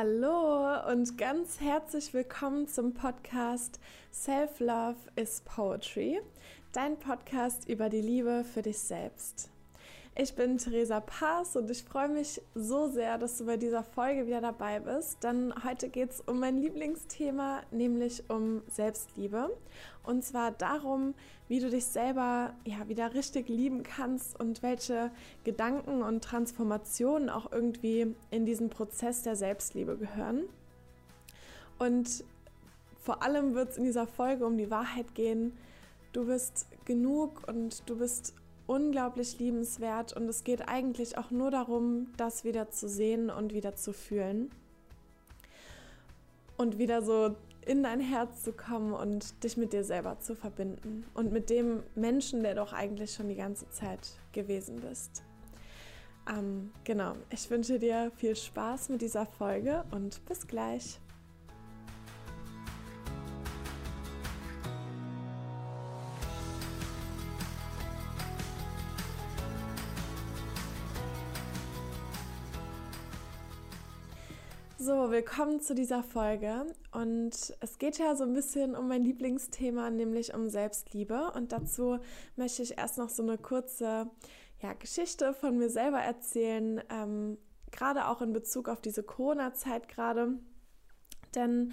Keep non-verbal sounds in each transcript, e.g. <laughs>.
Hallo und ganz herzlich willkommen zum Podcast Self Love is Poetry, dein Podcast über die Liebe für dich selbst. Ich bin Theresa Paas und ich freue mich so sehr, dass du bei dieser Folge wieder dabei bist, denn heute geht es um mein Lieblingsthema, nämlich um Selbstliebe. Und zwar darum, wie du dich selber ja, wieder richtig lieben kannst und welche Gedanken und Transformationen auch irgendwie in diesen Prozess der Selbstliebe gehören. Und vor allem wird es in dieser Folge um die Wahrheit gehen, du bist genug und du bist unglaublich liebenswert und es geht eigentlich auch nur darum, das wieder zu sehen und wieder zu fühlen und wieder so in dein Herz zu kommen und dich mit dir selber zu verbinden und mit dem Menschen, der doch eigentlich schon die ganze Zeit gewesen bist. Ähm, genau, ich wünsche dir viel Spaß mit dieser Folge und bis gleich. So, willkommen zu dieser Folge. Und es geht ja so ein bisschen um mein Lieblingsthema, nämlich um Selbstliebe. Und dazu möchte ich erst noch so eine kurze ja, Geschichte von mir selber erzählen, ähm, gerade auch in Bezug auf diese Corona-Zeit gerade. Denn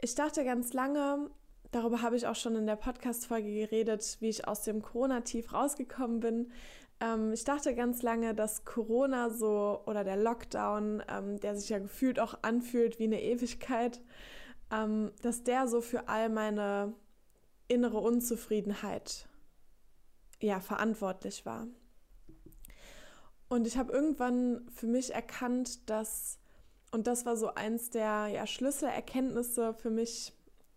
ich dachte ganz lange, darüber habe ich auch schon in der Podcast-Folge geredet, wie ich aus dem Corona-Tief rausgekommen bin, ähm, ich dachte ganz lange, dass Corona so oder der Lockdown, ähm, der sich ja gefühlt auch anfühlt wie eine Ewigkeit, ähm, dass der so für all meine innere Unzufriedenheit ja verantwortlich war. Und ich habe irgendwann für mich erkannt, dass, und das war so eins der ja, Schlüsselerkenntnisse für mich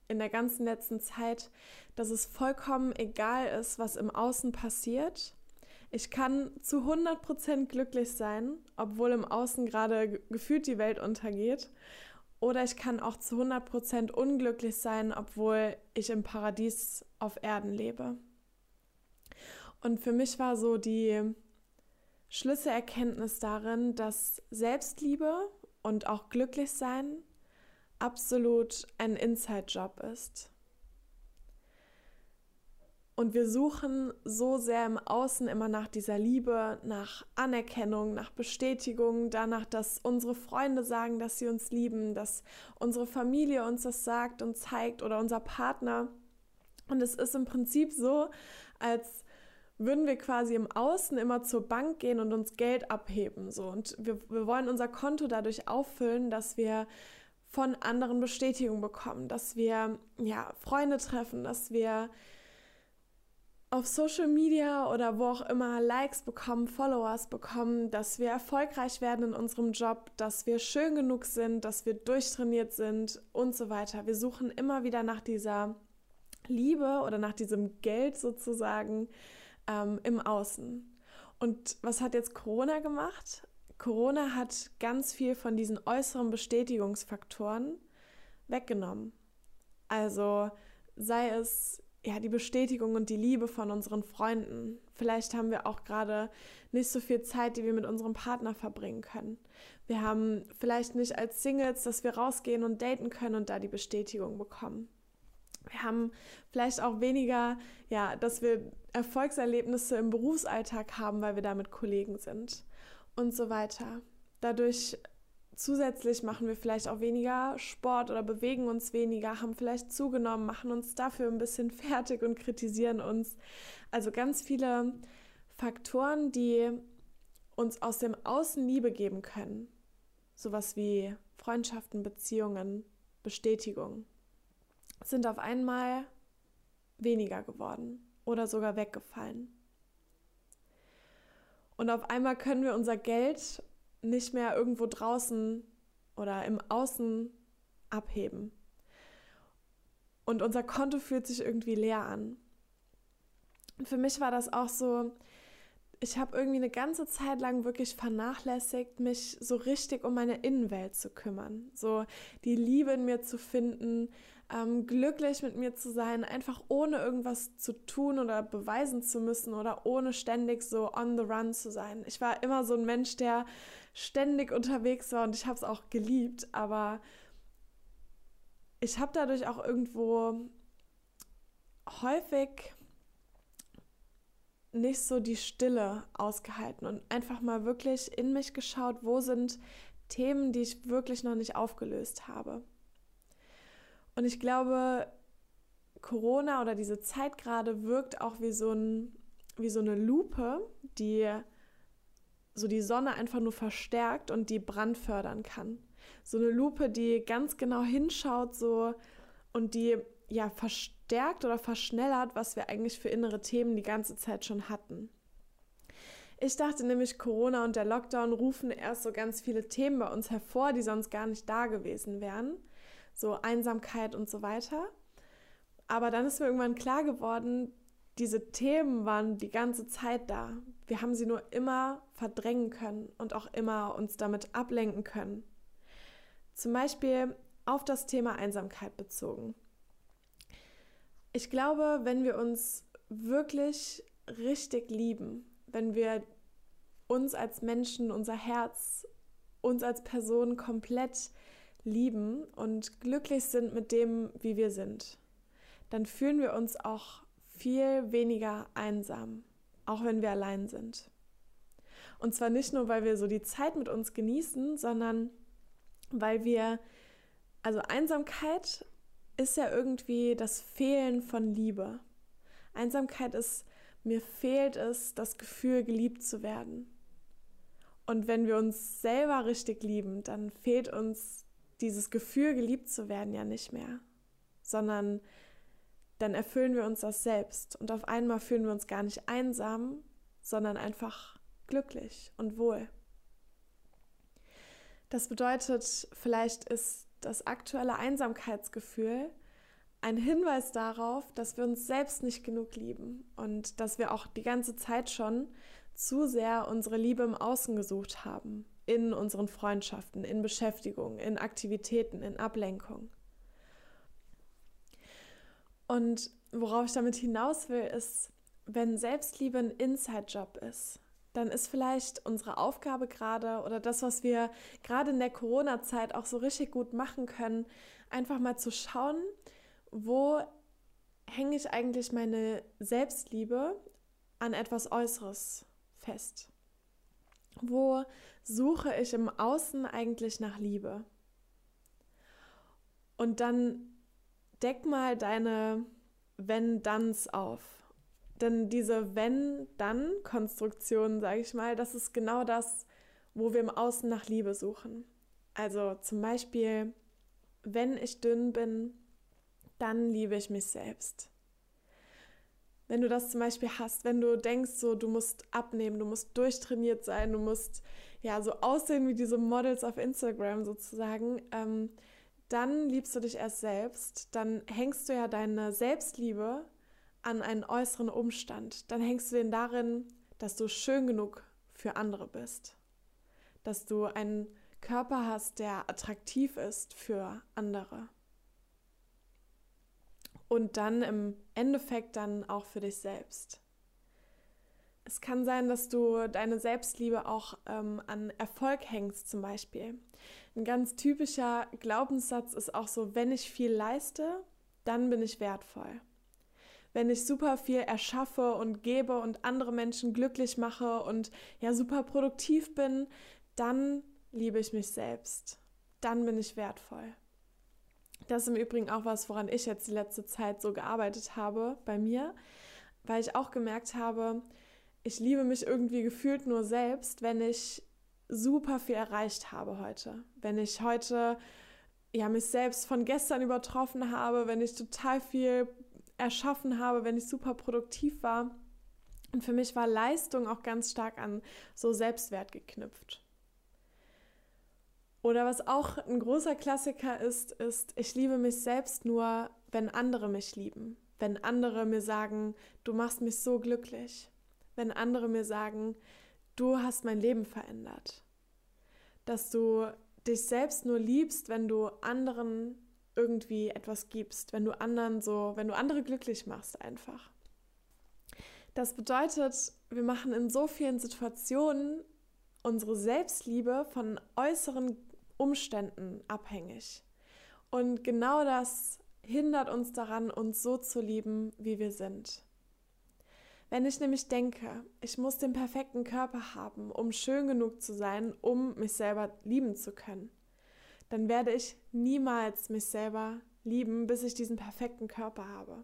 in der ganzen letzten Zeit, dass es vollkommen egal ist, was im Außen passiert ich kann zu 100% glücklich sein, obwohl im Außen gerade gefühlt die Welt untergeht. Oder ich kann auch zu 100% unglücklich sein, obwohl ich im Paradies auf Erden lebe. Und für mich war so die Schlüsselerkenntnis darin, dass Selbstliebe und auch glücklich sein absolut ein Inside-Job ist. Und wir suchen so sehr im Außen immer nach dieser Liebe, nach Anerkennung, nach Bestätigung, danach, dass unsere Freunde sagen, dass sie uns lieben, dass unsere Familie uns das sagt und zeigt oder unser Partner. Und es ist im Prinzip so, als würden wir quasi im Außen immer zur Bank gehen und uns Geld abheben. So. Und wir, wir wollen unser Konto dadurch auffüllen, dass wir von anderen Bestätigung bekommen, dass wir ja, Freunde treffen, dass wir auf Social Media oder wo auch immer Likes bekommen, Followers bekommen, dass wir erfolgreich werden in unserem Job, dass wir schön genug sind, dass wir durchtrainiert sind und so weiter. Wir suchen immer wieder nach dieser Liebe oder nach diesem Geld sozusagen ähm, im Außen. Und was hat jetzt Corona gemacht? Corona hat ganz viel von diesen äußeren Bestätigungsfaktoren weggenommen. Also sei es ja, die Bestätigung und die Liebe von unseren Freunden. Vielleicht haben wir auch gerade nicht so viel Zeit, die wir mit unserem Partner verbringen können. Wir haben vielleicht nicht als Singles, dass wir rausgehen und daten können und da die Bestätigung bekommen. Wir haben vielleicht auch weniger, ja, dass wir Erfolgserlebnisse im Berufsalltag haben, weil wir da mit Kollegen sind und so weiter. Dadurch Zusätzlich machen wir vielleicht auch weniger Sport oder bewegen uns weniger, haben vielleicht zugenommen, machen uns dafür ein bisschen <laughs> fertig und kritisieren uns. Also ganz viele Faktoren, die uns aus dem Außen Liebe geben können. Sowas wie Freundschaften, Beziehungen, Bestätigung, sind auf einmal weniger geworden oder sogar weggefallen. Und auf einmal können wir unser Geld nicht mehr irgendwo draußen oder im Außen abheben. Und unser Konto fühlt sich irgendwie leer an. Für mich war das auch so, ich habe irgendwie eine ganze Zeit lang wirklich vernachlässigt, mich so richtig um meine Innenwelt zu kümmern. So die Liebe in mir zu finden, ähm, glücklich mit mir zu sein, einfach ohne irgendwas zu tun oder beweisen zu müssen oder ohne ständig so on the run zu sein. Ich war immer so ein Mensch, der ständig unterwegs war und ich habe es auch geliebt, aber ich habe dadurch auch irgendwo häufig nicht so die Stille ausgehalten und einfach mal wirklich in mich geschaut, wo sind Themen, die ich wirklich noch nicht aufgelöst habe. Und ich glaube, Corona oder diese Zeit gerade wirkt auch wie so, ein, wie so eine Lupe, die so die Sonne einfach nur verstärkt und die Brand fördern kann. So eine Lupe, die ganz genau hinschaut so und die ja verstärkt oder verschnellert, was wir eigentlich für innere Themen die ganze Zeit schon hatten. Ich dachte nämlich, Corona und der Lockdown rufen erst so ganz viele Themen bei uns hervor, die sonst gar nicht da gewesen wären. So Einsamkeit und so weiter. Aber dann ist mir irgendwann klar geworden, diese Themen waren die ganze Zeit da. Wir haben sie nur immer verdrängen können und auch immer uns damit ablenken können. Zum Beispiel auf das Thema Einsamkeit bezogen. Ich glaube, wenn wir uns wirklich richtig lieben, wenn wir uns als Menschen, unser Herz, uns als Person komplett lieben und glücklich sind mit dem, wie wir sind, dann fühlen wir uns auch viel weniger einsam, auch wenn wir allein sind. Und zwar nicht nur, weil wir so die Zeit mit uns genießen, sondern weil wir, also Einsamkeit ist ja irgendwie das Fehlen von Liebe. Einsamkeit ist, mir fehlt es, das Gefühl, geliebt zu werden. Und wenn wir uns selber richtig lieben, dann fehlt uns dieses Gefühl, geliebt zu werden, ja nicht mehr, sondern dann erfüllen wir uns das selbst. Und auf einmal fühlen wir uns gar nicht einsam, sondern einfach glücklich und wohl. Das bedeutet, vielleicht ist das aktuelle Einsamkeitsgefühl ein Hinweis darauf, dass wir uns selbst nicht genug lieben und dass wir auch die ganze Zeit schon zu sehr unsere Liebe im Außen gesucht haben, in unseren Freundschaften, in Beschäftigung, in Aktivitäten, in Ablenkung. Und worauf ich damit hinaus will, ist, wenn Selbstliebe ein Inside-Job ist, dann ist vielleicht unsere Aufgabe gerade oder das, was wir gerade in der Corona-Zeit auch so richtig gut machen können, einfach mal zu schauen, wo hänge ich eigentlich meine Selbstliebe an etwas Äußeres fest? Wo suche ich im Außen eigentlich nach Liebe? Und dann deck mal deine Wenn-Danns auf denn diese Wenn-Dann-Konstruktion, sage ich mal, das ist genau das, wo wir im Außen nach Liebe suchen. Also zum Beispiel, wenn ich dünn bin, dann liebe ich mich selbst. Wenn du das zum Beispiel hast, wenn du denkst, so du musst abnehmen, du musst durchtrainiert sein, du musst ja so aussehen wie diese Models auf Instagram sozusagen, ähm, dann liebst du dich erst selbst, dann hängst du ja deine Selbstliebe an einen äußeren Umstand, dann hängst du den darin, dass du schön genug für andere bist, dass du einen Körper hast, der attraktiv ist für andere und dann im Endeffekt dann auch für dich selbst. Es kann sein, dass du deine Selbstliebe auch ähm, an Erfolg hängst zum Beispiel. Ein ganz typischer Glaubenssatz ist auch so, wenn ich viel leiste, dann bin ich wertvoll wenn ich super viel erschaffe und gebe und andere Menschen glücklich mache und ja super produktiv bin, dann liebe ich mich selbst. Dann bin ich wertvoll. Das ist im Übrigen auch was, woran ich jetzt die letzte Zeit so gearbeitet habe bei mir, weil ich auch gemerkt habe, ich liebe mich irgendwie gefühlt nur selbst, wenn ich super viel erreicht habe heute. Wenn ich heute ja mich selbst von gestern übertroffen habe, wenn ich total viel erschaffen habe, wenn ich super produktiv war. Und für mich war Leistung auch ganz stark an so Selbstwert geknüpft. Oder was auch ein großer Klassiker ist, ist, ich liebe mich selbst nur, wenn andere mich lieben. Wenn andere mir sagen, du machst mich so glücklich. wenn andere mir sagen, du hast mein Leben verändert. Dass du dich selbst nur liebst, wenn du anderen irgendwie etwas gibst, wenn du anderen so, wenn du andere glücklich machst einfach. Das bedeutet, wir machen in so vielen Situationen unsere Selbstliebe von äußeren Umständen abhängig. Und genau das hindert uns daran, uns so zu lieben, wie wir sind. Wenn ich nämlich denke, ich muss den perfekten Körper haben, um schön genug zu sein, um mich selber lieben zu können, dann werde ich niemals mich selber lieben, bis ich diesen perfekten Körper habe.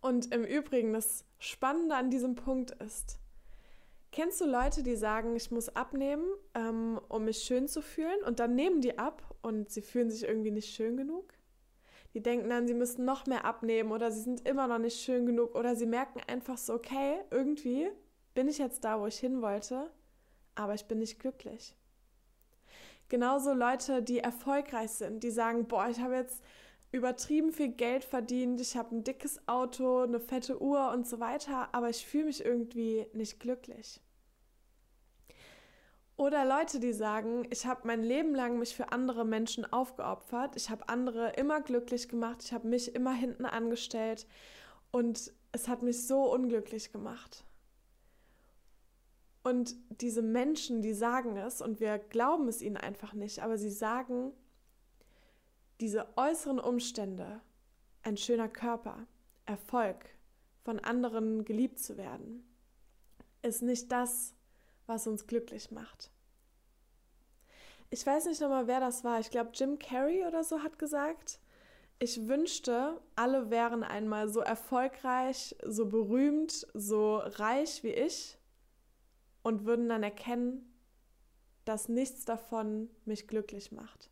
Und im Übrigen, das Spannende an diesem Punkt ist, kennst du Leute, die sagen, ich muss abnehmen, ähm, um mich schön zu fühlen, und dann nehmen die ab und sie fühlen sich irgendwie nicht schön genug? Die denken dann, sie müssen noch mehr abnehmen oder sie sind immer noch nicht schön genug oder sie merken einfach so, okay, irgendwie bin ich jetzt da, wo ich hin wollte, aber ich bin nicht glücklich. Genauso Leute, die erfolgreich sind, die sagen, boah, ich habe jetzt übertrieben viel Geld verdient, ich habe ein dickes Auto, eine fette Uhr und so weiter, aber ich fühle mich irgendwie nicht glücklich. Oder Leute, die sagen, ich habe mein Leben lang mich für andere Menschen aufgeopfert, ich habe andere immer glücklich gemacht, ich habe mich immer hinten angestellt und es hat mich so unglücklich gemacht. Und diese Menschen, die sagen es und wir glauben es ihnen einfach nicht, aber sie sagen, diese äußeren Umstände, ein schöner Körper, Erfolg, von anderen geliebt zu werden, ist nicht das, was uns glücklich macht. Ich weiß nicht nochmal, wer das war. Ich glaube, Jim Carrey oder so hat gesagt, ich wünschte, alle wären einmal so erfolgreich, so berühmt, so reich wie ich und würden dann erkennen, dass nichts davon mich glücklich macht.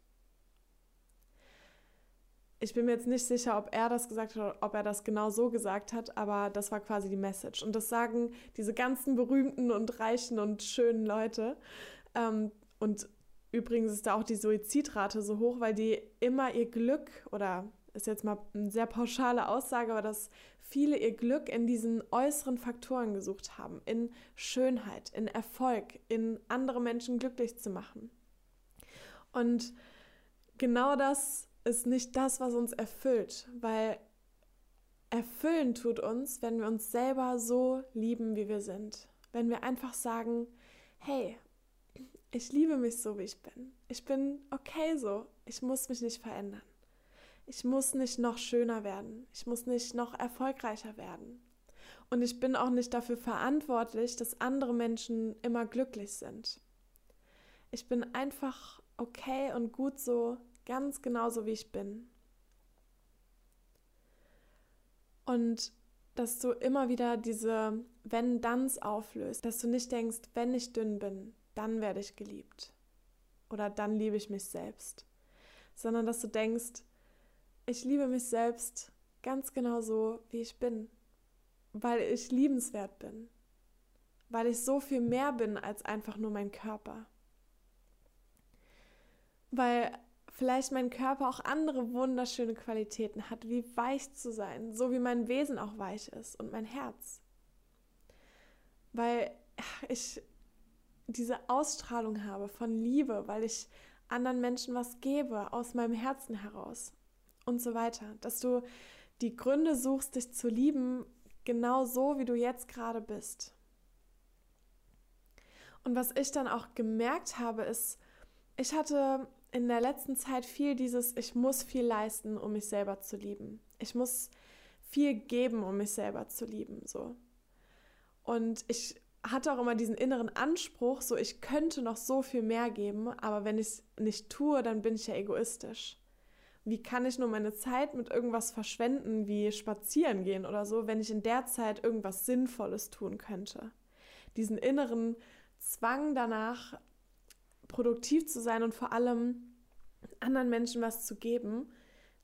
Ich bin mir jetzt nicht sicher, ob er das gesagt hat ob er das genau so gesagt hat, aber das war quasi die Message. Und das sagen diese ganzen berühmten und reichen und schönen Leute. Ähm, und übrigens ist da auch die Suizidrate so hoch, weil die immer ihr Glück oder ist jetzt mal eine sehr pauschale Aussage, aber dass viele ihr Glück in diesen äußeren Faktoren gesucht haben, in Schönheit, in Erfolg, in andere Menschen glücklich zu machen. Und genau das ist nicht das, was uns erfüllt, weil erfüllen tut uns, wenn wir uns selber so lieben, wie wir sind. Wenn wir einfach sagen, hey, ich liebe mich so, wie ich bin. Ich bin okay so. Ich muss mich nicht verändern. Ich muss nicht noch schöner werden. Ich muss nicht noch erfolgreicher werden. Und ich bin auch nicht dafür verantwortlich, dass andere Menschen immer glücklich sind. Ich bin einfach okay und gut so, ganz genauso wie ich bin. Und dass du immer wieder diese Wenn-Danns auflöst, dass du nicht denkst, wenn ich dünn bin, dann werde ich geliebt. Oder dann liebe ich mich selbst. Sondern dass du denkst, ich liebe mich selbst ganz genau so, wie ich bin, weil ich liebenswert bin, weil ich so viel mehr bin als einfach nur mein Körper. Weil vielleicht mein Körper auch andere wunderschöne Qualitäten hat, wie weich zu sein, so wie mein Wesen auch weich ist und mein Herz. Weil ich diese Ausstrahlung habe von Liebe, weil ich anderen Menschen was gebe aus meinem Herzen heraus und so weiter. Dass du die Gründe suchst, dich zu lieben, genau so, wie du jetzt gerade bist. Und was ich dann auch gemerkt habe, ist, ich hatte in der letzten Zeit viel dieses, ich muss viel leisten, um mich selber zu lieben. Ich muss viel geben, um mich selber zu lieben, so. Und ich hatte auch immer diesen inneren Anspruch, so ich könnte noch so viel mehr geben, aber wenn ich es nicht tue, dann bin ich ja egoistisch wie kann ich nur meine Zeit mit irgendwas verschwenden, wie spazieren gehen oder so, wenn ich in der Zeit irgendwas Sinnvolles tun könnte. Diesen inneren Zwang danach, produktiv zu sein und vor allem anderen Menschen was zu geben,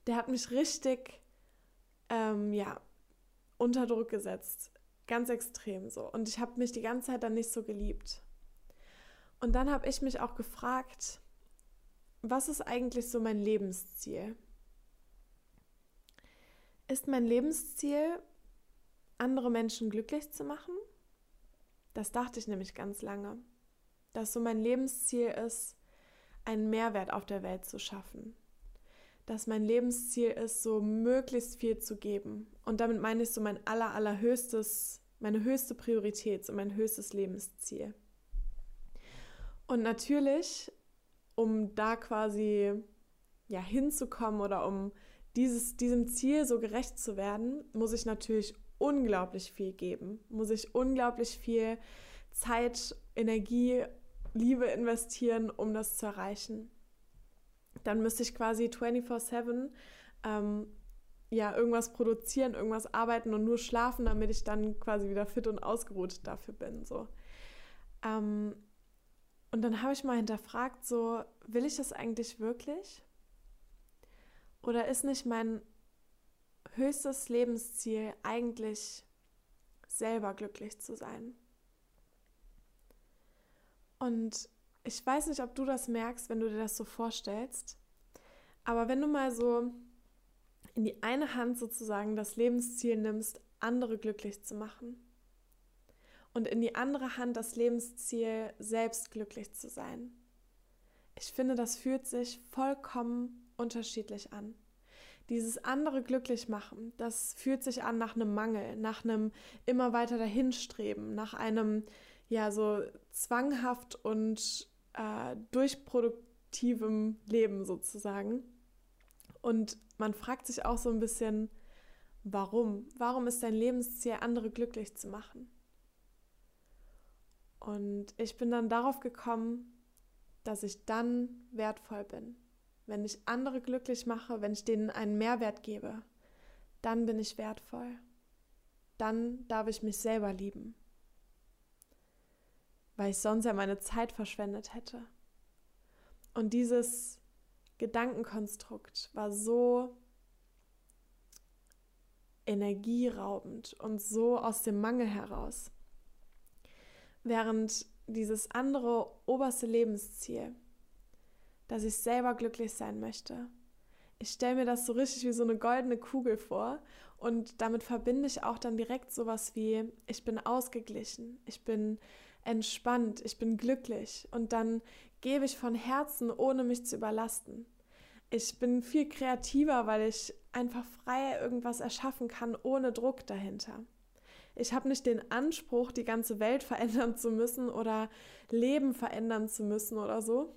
der hat mich richtig, ähm, ja, unter Druck gesetzt. Ganz extrem so. Und ich habe mich die ganze Zeit dann nicht so geliebt. Und dann habe ich mich auch gefragt, was ist eigentlich so mein Lebensziel? Ist mein Lebensziel, andere Menschen glücklich zu machen? Das dachte ich nämlich ganz lange. Dass so mein Lebensziel ist, einen Mehrwert auf der Welt zu schaffen. Dass mein Lebensziel ist, so möglichst viel zu geben. Und damit meine ich so mein aller, allerhöchstes, meine höchste Priorität, so mein höchstes Lebensziel. Und natürlich, um da quasi ja hinzukommen oder um dieses, diesem Ziel so gerecht zu werden, muss ich natürlich unglaublich viel geben, muss ich unglaublich viel Zeit, Energie, Liebe investieren, um das zu erreichen. Dann müsste ich quasi 24/7 ähm, ja irgendwas produzieren, irgendwas arbeiten und nur schlafen, damit ich dann quasi wieder fit und ausgeruht dafür bin. So. Ähm, und dann habe ich mal hinterfragt, so will ich das eigentlich wirklich? Oder ist nicht mein höchstes Lebensziel eigentlich selber glücklich zu sein? Und ich weiß nicht, ob du das merkst, wenn du dir das so vorstellst, aber wenn du mal so in die eine Hand sozusagen das Lebensziel nimmst, andere glücklich zu machen und in die andere Hand das Lebensziel, selbst glücklich zu sein. Ich finde, das fühlt sich vollkommen unterschiedlich an. Dieses andere glücklich machen, das fühlt sich an nach einem Mangel, nach einem immer weiter dahinstreben, nach einem ja so zwanghaft und äh, durchproduktivem Leben sozusagen. Und man fragt sich auch so ein bisschen, warum? Warum ist dein Lebensziel, andere glücklich zu machen? Und ich bin dann darauf gekommen, dass ich dann wertvoll bin wenn ich andere glücklich mache, wenn ich denen einen Mehrwert gebe, dann bin ich wertvoll. Dann darf ich mich selber lieben. Weil ich sonst ja meine Zeit verschwendet hätte. Und dieses Gedankenkonstrukt war so energieraubend und so aus dem Mangel heraus. Während dieses andere oberste Lebensziel, dass ich selber glücklich sein möchte. Ich stelle mir das so richtig wie so eine goldene Kugel vor und damit verbinde ich auch dann direkt sowas wie, ich bin ausgeglichen, ich bin entspannt, ich bin glücklich und dann gebe ich von Herzen, ohne mich zu überlasten. Ich bin viel kreativer, weil ich einfach frei irgendwas erschaffen kann, ohne Druck dahinter. Ich habe nicht den Anspruch, die ganze Welt <laughs> verändern zu müssen oder Leben verändern zu müssen oder so,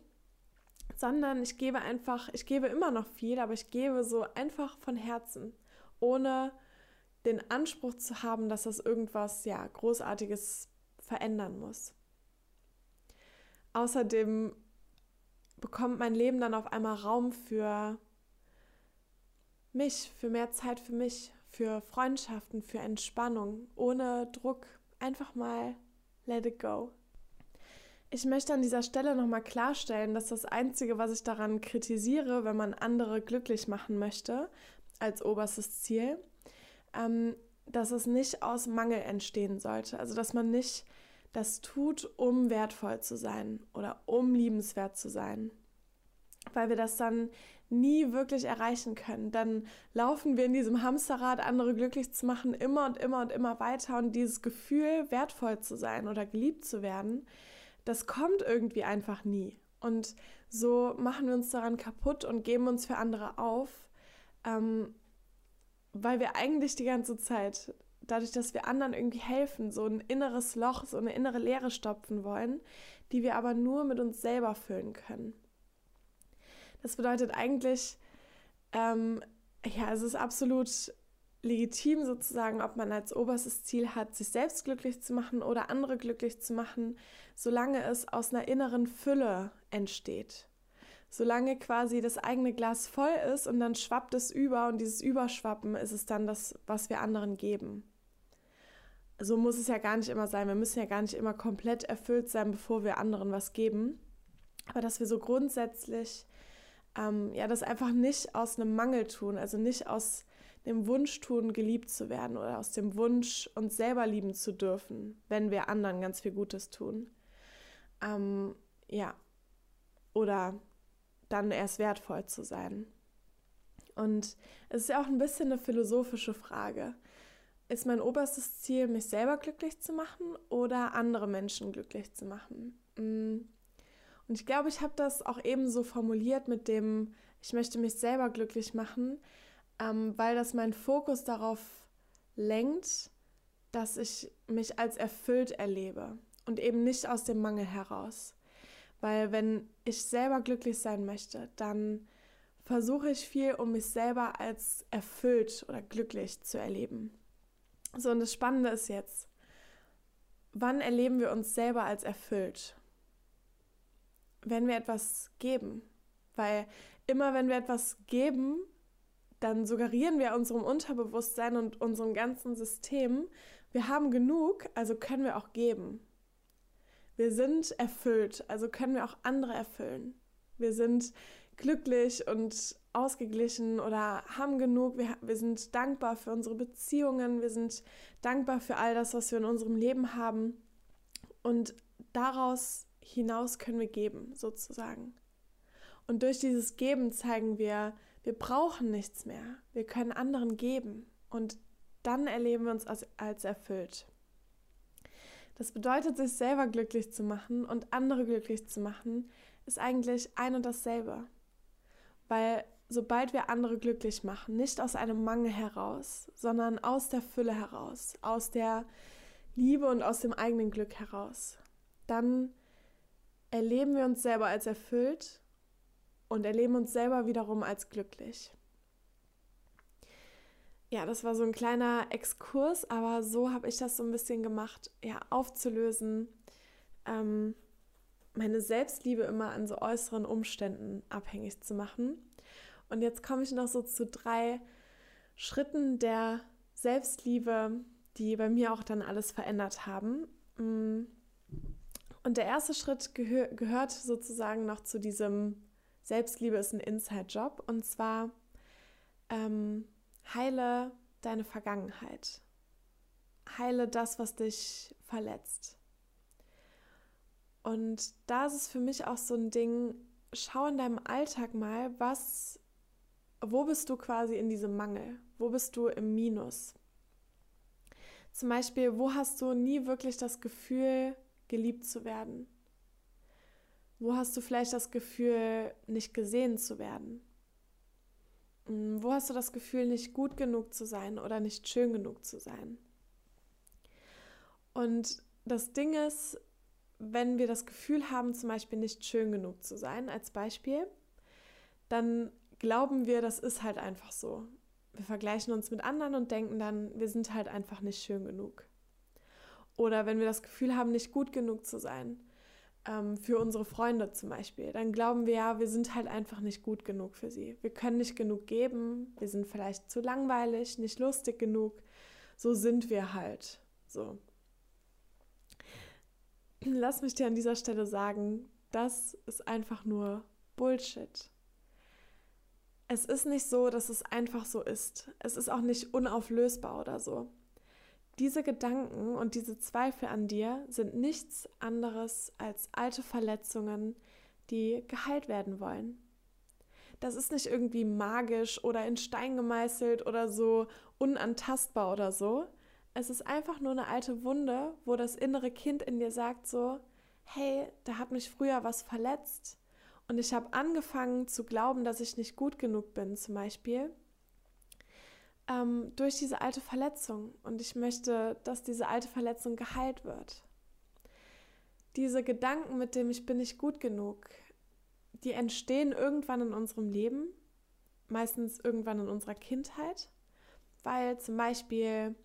sondern ich gebe einfach, ich gebe immer noch viel, aber ich gebe so einfach von Herzen, ohne den Anspruch zu haben, dass das irgendwas ja großartiges verändern muss. Außerdem bekommt mein Leben dann auf einmal Raum für mich, für mehr Zeit für mich, für Freundschaften, für Entspannung, ohne Druck. Einfach mal let it go. Ich möchte an dieser Stelle nochmal klarstellen, dass das Einzige, was ich daran kritisiere, wenn man andere glücklich machen möchte, als oberstes Ziel, ähm, dass es nicht aus Mangel entstehen sollte. Also dass man nicht das tut, um wertvoll zu sein oder um liebenswert zu sein. Weil wir das dann nie wirklich erreichen können. Dann laufen wir in diesem Hamsterrad, andere glücklich zu machen, immer und immer und immer weiter und dieses Gefühl, wertvoll zu sein oder geliebt zu werden, das kommt irgendwie einfach nie. Und so machen wir uns daran kaputt und geben uns für andere auf, ähm, weil wir eigentlich die ganze Zeit, dadurch, dass wir anderen irgendwie helfen, so ein inneres Loch, so eine innere Leere stopfen wollen, die wir aber nur mit uns selber füllen können. Das bedeutet eigentlich, ähm, ja, es ist absolut legitim sozusagen, ob man als oberstes Ziel hat, sich selbst glücklich zu machen oder andere glücklich zu machen, solange es aus einer inneren Fülle entsteht. Solange quasi das eigene Glas voll ist und dann schwappt es über und dieses Überschwappen ist es dann das, was wir anderen geben. So muss es ja gar nicht immer sein. Wir müssen ja gar nicht immer komplett erfüllt sein, bevor wir anderen was geben. Aber dass wir so grundsätzlich ähm, ja das einfach nicht aus einem Mangel tun, also nicht aus dem Wunsch tun, geliebt zu werden oder aus dem Wunsch, uns selber lieben zu dürfen, wenn wir anderen ganz viel Gutes tun. Ähm, ja, oder dann erst wertvoll zu sein. Und es ist ja auch ein bisschen eine philosophische Frage. ist mein oberstes Ziel, mich selber glücklich zu machen oder andere Menschen glücklich zu machen? Mm. Und ich glaube, ich habe das auch eben so formuliert mit dem, ich möchte mich selber glücklich machen, ähm, weil das mein Fokus darauf lenkt, dass ich mich als erfüllt erlebe und eben nicht aus dem Mangel heraus. Weil wenn ich selber glücklich sein möchte, dann versuche ich viel, um mich selber als erfüllt oder glücklich zu erleben. So, und das Spannende ist jetzt, wann erleben wir uns selber als erfüllt? Wenn wir etwas geben. Weil immer wenn wir etwas geben, dann suggerieren wir unserem Unterbewusstsein und unserem ganzen System, wir haben genug, also können wir auch geben. Wir sind erfüllt, also können wir auch andere erfüllen. Wir sind glücklich und ausgeglichen oder haben genug. Wir, wir sind dankbar für unsere Beziehungen. Wir sind dankbar für all das, was wir in unserem Leben haben. Und daraus hinaus können wir geben, sozusagen. Und durch dieses Geben zeigen wir, wir brauchen nichts mehr. Wir können anderen geben. Und dann erleben wir uns als, als erfüllt. Das bedeutet, sich selber glücklich zu machen und andere glücklich zu machen, ist eigentlich ein und dasselbe. Weil sobald wir andere glücklich machen, nicht aus einem Mangel heraus, sondern aus der Fülle heraus, aus der Liebe und aus dem eigenen Glück heraus, dann erleben wir uns selber als erfüllt und erleben uns selber wiederum als glücklich. Ja, das war so ein kleiner Exkurs, aber so habe ich das so ein bisschen gemacht, ja, aufzulösen, ähm, meine Selbstliebe immer an so äußeren Umständen abhängig zu machen und jetzt komme ich noch so zu drei Schritten der Selbstliebe, die bei mir auch dann alles verändert haben. Mm. Und der erste Schritt gehör gehört sozusagen noch zu diesem Selbstliebe ist ein Inside-Job. Und zwar ähm, heile deine Vergangenheit. Heile das, was dich verletzt. Und da ist es für mich auch so ein Ding, schau in deinem Alltag mal, was wo bist du quasi in diesem Mangel? Wo bist du im Minus? Zum Beispiel, wo hast du nie wirklich das Gefühl, geliebt zu werden? Wo hast du vielleicht das Gefühl, nicht gesehen zu werden? Hm, wo hast du das Gefühl, nicht gut genug zu sein oder nicht schön genug zu sein? Und das Ding ist, wenn wir das Gefühl haben, zum Beispiel nicht schön genug zu sein, als Beispiel, dann glauben wir, das ist halt einfach so. Wir vergleichen uns mit anderen und denken dann, wir sind halt einfach nicht schön genug. Oder wenn wir das Gefühl haben, nicht gut genug zu sein, ähm, für unsere Freunde zum Beispiel, dann glauben wir ja, wir sind halt einfach nicht gut genug für sie. Wir können nicht genug geben, wir sind vielleicht zu langweilig, nicht lustig genug. So sind wir halt. So. <clears throat> Lass mich dir an dieser Stelle sagen, das ist einfach nur Bullshit. Es ist nicht so, dass es einfach so ist. Es ist auch nicht unauflösbar oder so. Diese Gedanken und diese Zweifel an dir sind nichts anderes als alte Verletzungen, die geheilt werden wollen. Das ist nicht irgendwie magisch oder in Stein gemeißelt oder so unantastbar oder so. Es ist einfach nur eine alte Wunde, wo das innere Kind in dir sagt so, hey, da hat mich früher was verletzt und ich habe angefangen zu glauben, dass ich nicht gut genug bin, zum Beispiel, ähm, durch diese alte Verletzung. Und ich möchte, dass diese alte Verletzung geheilt wird. Diese Gedanken mit dem Ich bin nicht gut genug, die entstehen irgendwann in unserem Leben, meistens irgendwann in unserer Kindheit, weil zum Beispiel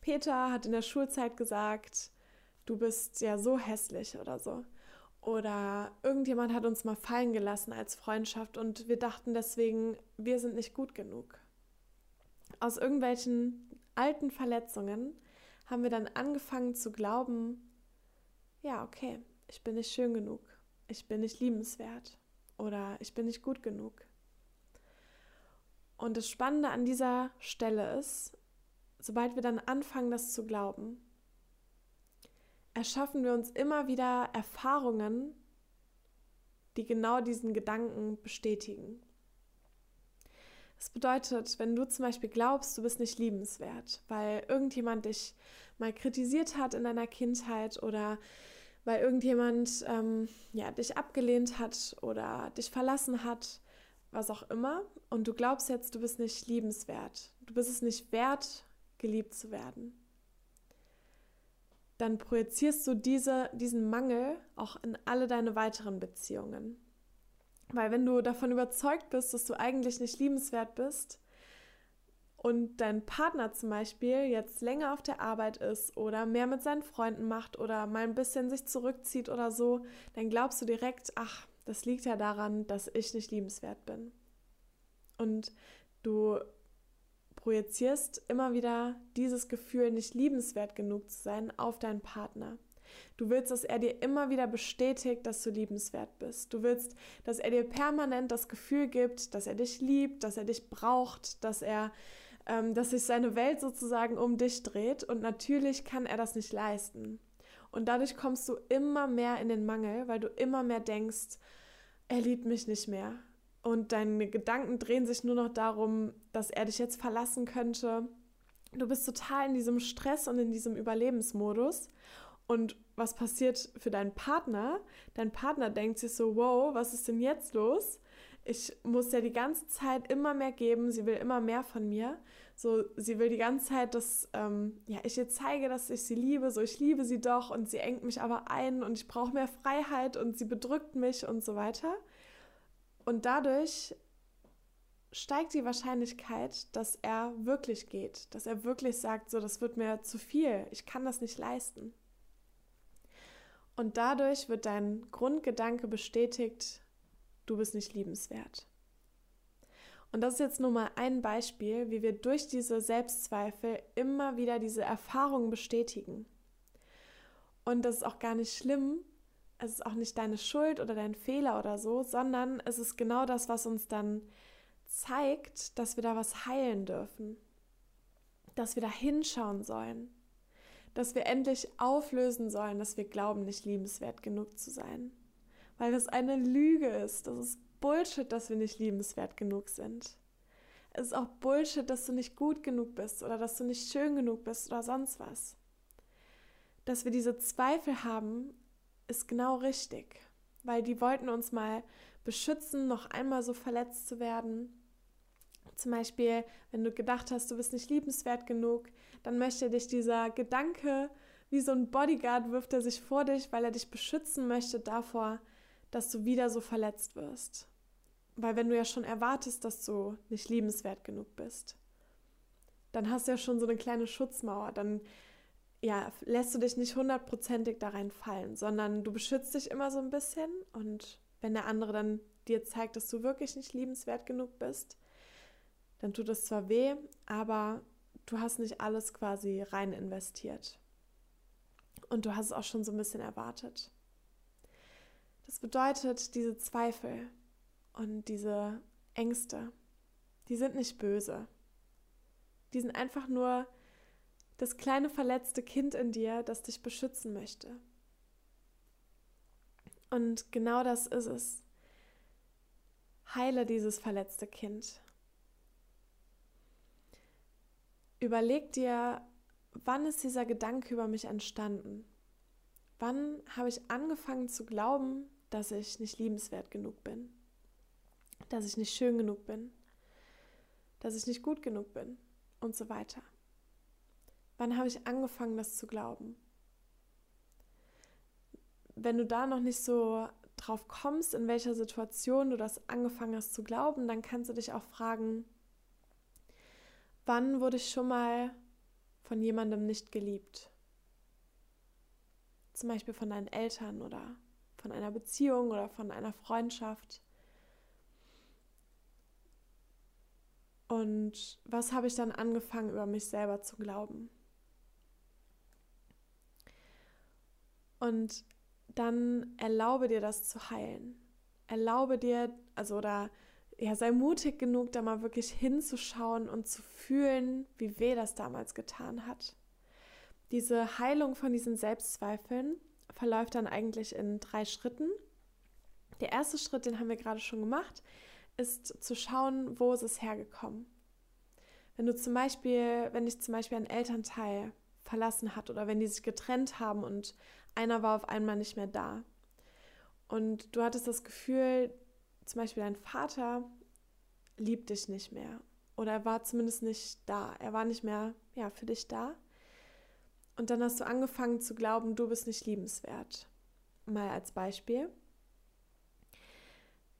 Peter hat in der Schulzeit gesagt, du bist ja so hässlich oder so. Oder irgendjemand hat uns mal fallen gelassen als Freundschaft und wir dachten deswegen, wir sind nicht gut genug. Aus irgendwelchen alten Verletzungen haben wir dann angefangen zu glauben, ja, okay, ich bin nicht schön genug, ich bin nicht liebenswert oder ich bin nicht gut genug. Und das Spannende an dieser Stelle ist, sobald wir dann anfangen, das zu glauben, erschaffen wir uns immer wieder Erfahrungen, die genau diesen Gedanken bestätigen. Das bedeutet, wenn du zum Beispiel glaubst, du bist nicht liebenswert, weil irgendjemand dich mal kritisiert hat in deiner Kindheit oder weil irgendjemand ähm, ja, dich abgelehnt hat oder dich verlassen hat, was auch immer, und du glaubst jetzt, du bist nicht liebenswert, du bist es nicht wert, geliebt zu werden, dann projizierst du diese, diesen Mangel auch in alle deine weiteren Beziehungen. Weil wenn du davon überzeugt bist, dass du eigentlich nicht liebenswert bist und dein Partner zum Beispiel jetzt länger auf der Arbeit ist oder mehr mit seinen Freunden macht oder mal ein bisschen sich zurückzieht oder so, dann glaubst du direkt, ach, das liegt ja daran, dass ich nicht liebenswert bin. Und du projizierst immer wieder dieses Gefühl, nicht liebenswert genug zu sein, auf deinen Partner. Du willst, dass er dir immer wieder bestätigt, dass du liebenswert bist. Du willst, dass er dir permanent das Gefühl gibt, dass er dich liebt, dass er dich braucht, dass er, ähm, dass sich seine Welt sozusagen um dich dreht. Und natürlich kann er das nicht leisten. Und dadurch kommst du immer mehr in den Mangel, weil du immer mehr denkst, er liebt mich nicht mehr. Und deine Gedanken drehen sich nur noch darum, dass er dich jetzt verlassen könnte. Du bist total in diesem Stress und in diesem Überlebensmodus. Und was passiert für deinen Partner? Dein Partner denkt sich so, wow, was ist denn jetzt los? Ich muss ja die ganze Zeit immer mehr geben, sie will immer mehr von mir. So, sie will die ganze Zeit, dass ähm, ja, ich ihr zeige, dass ich sie liebe, so ich liebe sie doch und sie engt mich aber ein und ich brauche mehr Freiheit und sie bedrückt mich und so weiter. Und dadurch steigt die Wahrscheinlichkeit, dass er wirklich geht, dass er wirklich sagt, so das wird mir zu viel, ich kann das nicht leisten. Und dadurch wird dein Grundgedanke bestätigt, du bist nicht liebenswert. Und das ist jetzt nur mal ein Beispiel, wie wir durch diese Selbstzweifel immer wieder diese Erfahrungen bestätigen. Und das ist auch gar nicht schlimm, es ist auch nicht deine Schuld oder dein Fehler oder so, sondern es ist genau das, was uns dann zeigt, dass wir da was heilen dürfen, dass wir da hinschauen sollen, dass wir endlich auflösen sollen, dass wir glauben, nicht liebenswert genug zu sein. Weil das eine Lüge ist. Das ist Bullshit, dass wir nicht liebenswert genug sind. Es ist auch Bullshit, dass du nicht gut genug bist oder dass du nicht schön genug bist oder sonst was. Dass wir diese Zweifel haben, ist genau richtig, weil die wollten uns mal beschützen, noch einmal so verletzt zu werden. Zum Beispiel, wenn du gedacht hast, du bist nicht liebenswert genug, dann möchte dich dieser Gedanke, wie so ein Bodyguard wirft er sich vor dich, weil er dich beschützen möchte davor, dass du wieder so verletzt wirst. Weil wenn du ja schon erwartest, dass du nicht liebenswert genug bist, dann hast du ja schon so eine kleine Schutzmauer, dann ja, lässt du dich nicht hundertprozentig da reinfallen, sondern du beschützt dich immer so ein bisschen und wenn der andere dann dir zeigt, dass du wirklich nicht liebenswert genug bist, dann tut es zwar weh, aber du hast nicht alles quasi rein investiert. Und du hast es auch schon so ein bisschen erwartet. Das bedeutet, diese Zweifel und diese Ängste, die sind nicht böse. Die sind einfach nur das kleine verletzte Kind in dir, das dich beschützen möchte. Und genau das ist es. Heile dieses verletzte Kind. Überleg dir, wann ist dieser Gedanke über mich entstanden? Wann habe ich angefangen zu glauben, dass ich nicht liebenswert genug bin? Dass ich nicht schön genug bin? Dass ich nicht gut genug bin? Und so weiter. Wann habe ich angefangen, das zu glauben? Wenn du da noch nicht so drauf kommst, in welcher Situation du das angefangen hast zu glauben, dann kannst du dich auch fragen, Wann wurde ich schon mal von jemandem nicht geliebt? Zum Beispiel von deinen Eltern oder von einer Beziehung oder von einer Freundschaft. Und was habe ich dann angefangen über mich selber zu glauben? Und dann erlaube dir das zu heilen. Erlaube dir, also oder ja, sei mutig genug, da mal wirklich hinzuschauen und zu fühlen, wie weh das damals getan hat. Diese Heilung von diesen Selbstzweifeln verläuft dann eigentlich in drei Schritten. Der erste Schritt, den haben wir gerade schon gemacht, ist zu schauen, wo ist es hergekommen. Wenn du zum Beispiel, wenn dich zum Beispiel ein Elternteil verlassen hat oder wenn die sich getrennt haben und einer war auf einmal nicht mehr da und du hattest das Gefühl, zum Beispiel dein Vater liebt dich nicht mehr oder er war zumindest nicht da, er war nicht mehr ja, für dich da und dann hast du angefangen zu glauben, du bist nicht liebenswert. Mal als Beispiel.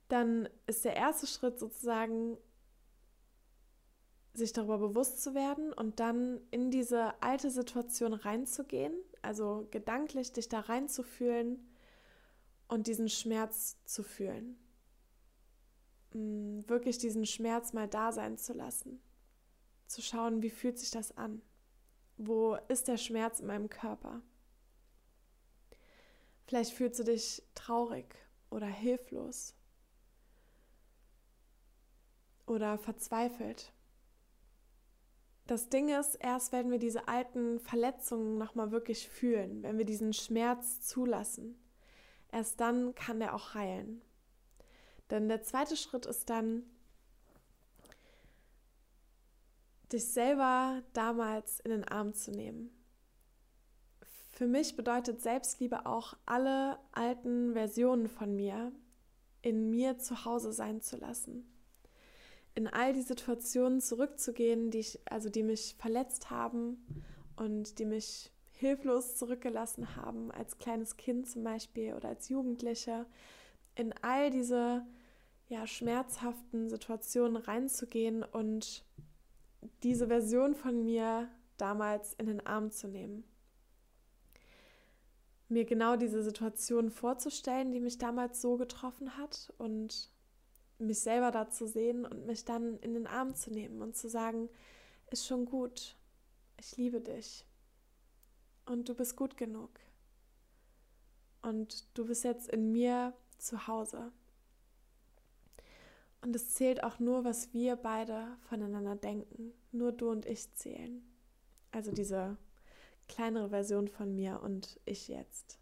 Dann ist der erste Schritt sozusagen, sich darüber bewusst zu werden und dann in diese alte Situation reinzugehen, also gedanklich dich da reinzufühlen und diesen Schmerz zu fühlen. Mm, wirklich diesen Schmerz mal da sein zu lassen. Zu schauen, wie fühlt sich das an? Wo ist der Schmerz in meinem Körper? Vielleicht fühlst du dich traurig oder hilflos oder verzweifelt. Das Ding ist, erst wenn wir diese alten Verletzungen nochmal wirklich fühlen, wenn wir diesen Schmerz zulassen, erst dann kann der auch heilen. Denn der zweite Schritt ist dann, dich selber damals in den Arm zu nehmen. Für mich bedeutet Selbstliebe auch, alle alten Versionen von mir in mir zu Hause sein zu lassen. In all die Situationen zurückzugehen, die, ich, also die mich verletzt haben und die mich hilflos zurückgelassen haben, als kleines Kind zum Beispiel oder als Jugendliche, in all diese ja, schmerzhaften Situationen reinzugehen und diese Version von mir damals in den Arm zu nehmen. Mir genau diese Situation vorzustellen, die mich damals so getroffen hat und mich selber da zu sehen und mich dann in den Arm zu nehmen und zu sagen, ist schon gut, ich liebe dich und du bist gut genug und du bist jetzt in mir zu Hause. Und es zählt auch nur, was wir beide voneinander denken. Nur du und ich zählen. Also diese kleinere Version von mir und ich jetzt.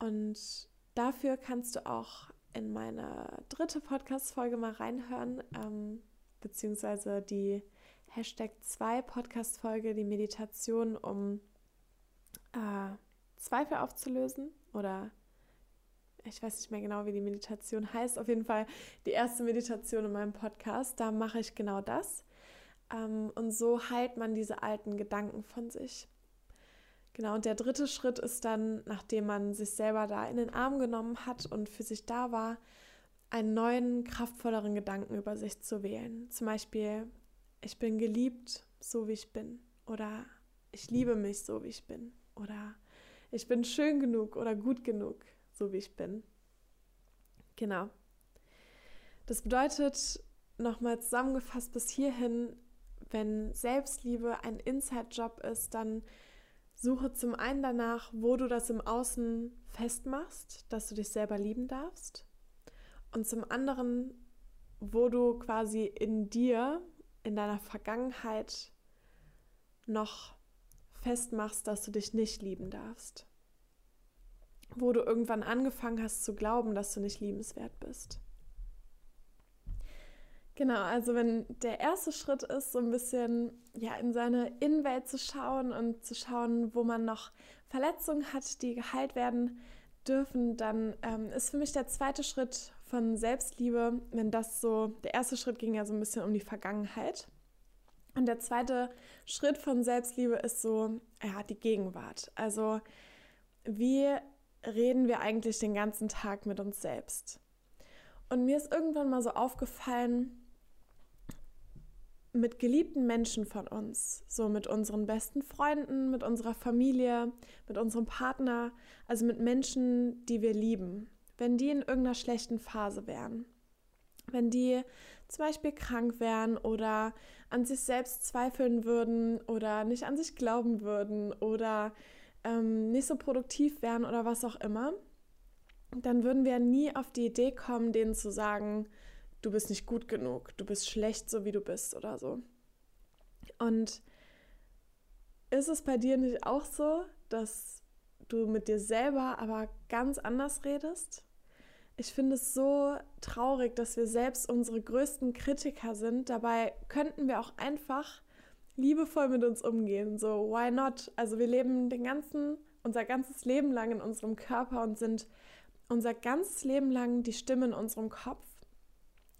Und dafür kannst du auch in meine dritte Podcast-Folge mal reinhören, ähm, beziehungsweise die Hashtag 2 Podcast-Folge, die Meditation, um äh, Zweifel aufzulösen oder ich weiß nicht mehr genau, wie die Meditation heißt, auf jeden Fall die erste Meditation in meinem Podcast. Da mache ich genau das. Ähm, und so heilt man diese alten Gedanken von sich. Genau, und der dritte Schritt ist dann, nachdem man sich selber da in den Arm genommen hat und für sich da war, einen neuen, kraftvolleren Gedanken über sich zu wählen. Zum Beispiel, ich bin geliebt, so wie ich bin. Oder ich liebe mich, so wie ich bin. Oder ich bin schön genug oder gut genug so wie ich bin. Genau. Das bedeutet, nochmal zusammengefasst bis hierhin, wenn Selbstliebe ein Inside-Job ist, dann suche zum einen danach, wo du das im Außen festmachst, dass du dich selber lieben darfst. Und zum anderen, wo du quasi in dir, in deiner Vergangenheit noch festmachst, dass du dich nicht lieben darfst wo du irgendwann angefangen hast zu glauben, dass du nicht liebenswert bist. Genau, also wenn der erste Schritt ist, so ein bisschen ja, in seine Innenwelt zu schauen und zu schauen, wo man noch Verletzungen hat, die geheilt werden dürfen, dann ähm, ist für mich der zweite Schritt von Selbstliebe, wenn das so, der erste Schritt ging ja so ein bisschen um die Vergangenheit. Und der zweite Schritt von Selbstliebe ist so, ja, die Gegenwart. Also wie reden wir eigentlich den ganzen Tag mit uns selbst? Und mir ist irgendwann mal so aufgefallen, mit geliebten Menschen von uns, so mit unseren besten Freunden, mit unserer Familie, mit unserem Partner, also mit Menschen, die wir lieben, wenn die in irgendeiner schlechten Phase wären, wenn die zum Beispiel krank wären oder an sich selbst zweifeln würden oder nicht an sich glauben würden oder ähm, nicht so produktiv wären oder was auch immer, dann würden wir nie auf die Idee kommen, denen zu sagen, du bist nicht gut genug, du bist schlecht, so wie du bist oder so. Und ist es bei dir nicht auch so, dass du mit dir selber aber ganz anders redest? Ich finde es so traurig, dass wir selbst unsere größten Kritiker sind. Dabei könnten wir auch einfach liebevoll mit uns umgehen. So, why not? Also wir leben den ganzen, unser ganzes Leben lang in unserem Körper und sind unser ganzes Leben lang die Stimme in unserem Kopf.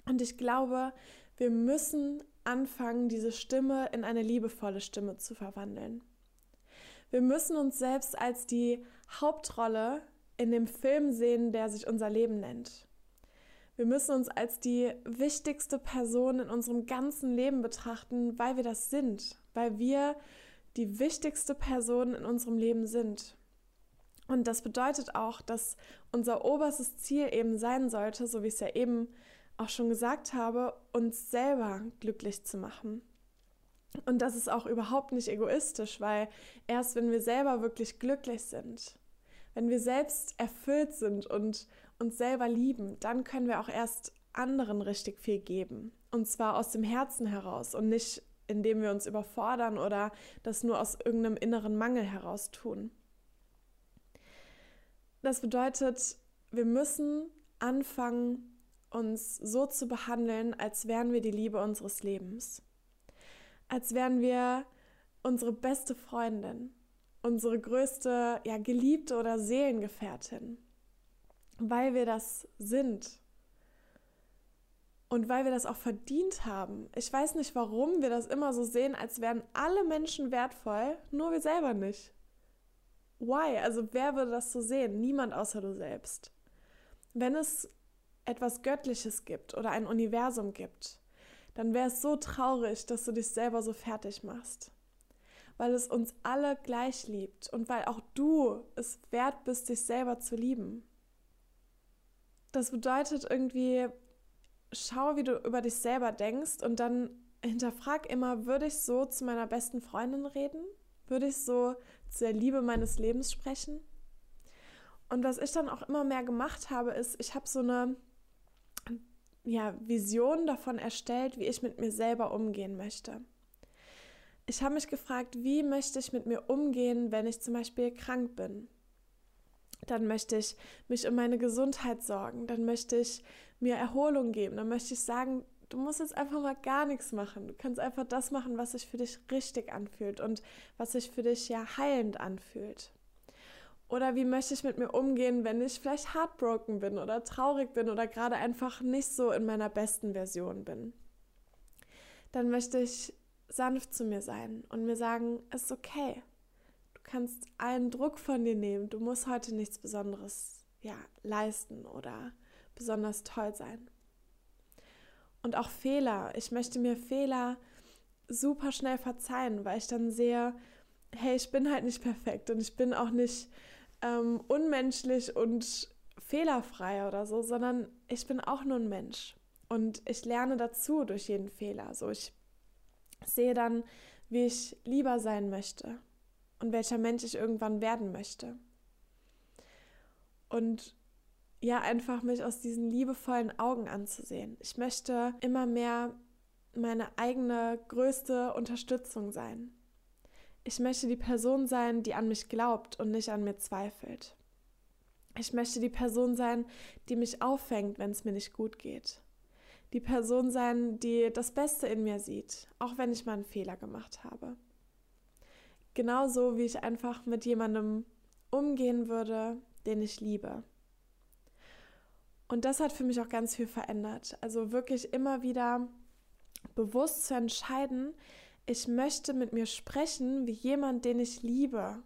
Und ich glaube, wir müssen anfangen, diese Stimme in eine liebevolle Stimme zu verwandeln. Wir müssen uns selbst als die Hauptrolle in dem Film sehen, der sich unser Leben nennt. Wir müssen uns als die wichtigste Person in unserem ganzen Leben betrachten, weil wir das sind, weil wir die wichtigste Person in unserem Leben sind. Und das bedeutet auch, dass unser oberstes Ziel eben sein sollte, so wie ich es ja eben auch schon gesagt habe, uns selber glücklich zu machen. Und das ist auch überhaupt nicht egoistisch, weil erst wenn wir selber wirklich glücklich sind, wenn wir selbst erfüllt sind und uns selber lieben, dann können wir auch erst anderen richtig viel geben. Und zwar aus dem Herzen heraus und nicht indem wir uns überfordern oder das nur aus irgendeinem inneren Mangel heraus tun. Das bedeutet, wir müssen anfangen, uns so zu behandeln, als wären wir die Liebe unseres Lebens. Als wären wir unsere beste Freundin, unsere größte, ja, Geliebte oder Seelengefährtin, weil wir das sind und weil wir das auch verdient haben. Ich weiß nicht, warum wir das immer so sehen, als wären alle Menschen wertvoll, nur wir selber nicht. Why? Also wer würde das so sehen? Niemand außer du selbst. Wenn es etwas Göttliches gibt oder ein Universum gibt, dann wäre es so traurig, dass du dich selber so fertig machst weil es uns alle gleich liebt und weil auch du es wert bist, dich selber zu lieben. Das bedeutet irgendwie, schau, wie du über dich selber denkst und dann hinterfrag immer, würde ich so zu meiner besten Freundin reden? Würde ich so zu der Liebe meines Lebens sprechen? Und was ich dann auch immer mehr gemacht habe, ist, ich habe so eine ja, Vision davon erstellt, wie ich mit mir selber umgehen möchte ich habe mich gefragt, wie möchte ich mit mir umgehen, wenn ich zum Beispiel krank bin? Dann möchte ich mich um meine Gesundheit sorgen, dann möchte ich mir Erholung geben, dann möchte ich sagen, du musst jetzt einfach mal gar nichts machen. Du kannst einfach das machen, was sich für dich richtig anfühlt und was sich für dich ja heilend anfühlt. Oder wie möchte ich mit mir umgehen, wenn ich vielleicht heartbroken bin oder traurig bin oder gerade einfach nicht so in meiner besten Version bin? Dann möchte ich sanft zu mir sein und mir sagen, es ist okay. Kannst allen Druck von dir nehmen. Du musst heute nichts Besonderes ja, leisten oder besonders toll sein. Und auch Fehler. Ich möchte mir Fehler super schnell verzeihen, weil ich dann sehe, hey, ich bin halt nicht perfekt und ich bin auch nicht ähm, unmenschlich und fehlerfrei oder so, sondern ich bin auch nur ein Mensch. Und ich lerne dazu durch jeden Fehler. So, ich sehe dann, wie ich lieber sein möchte und welcher Mensch ich irgendwann werden möchte. Und ja, einfach mich aus diesen liebevollen Augen anzusehen. Ich möchte immer mehr meine eigene größte Unterstützung sein. Ich möchte die Person sein, die an mich glaubt und nicht an mir zweifelt. Ich möchte die Person sein, die mich auffängt, wenn es mir nicht gut geht die Person sein, die das Beste in mir sieht, auch wenn ich mal einen Fehler gemacht habe. Genauso wie ich einfach mit jemandem umgehen würde, den ich liebe. Und das hat für mich auch ganz viel verändert. Also wirklich immer wieder bewusst zu entscheiden, ich möchte mit mir sprechen wie jemand, den ich liebe.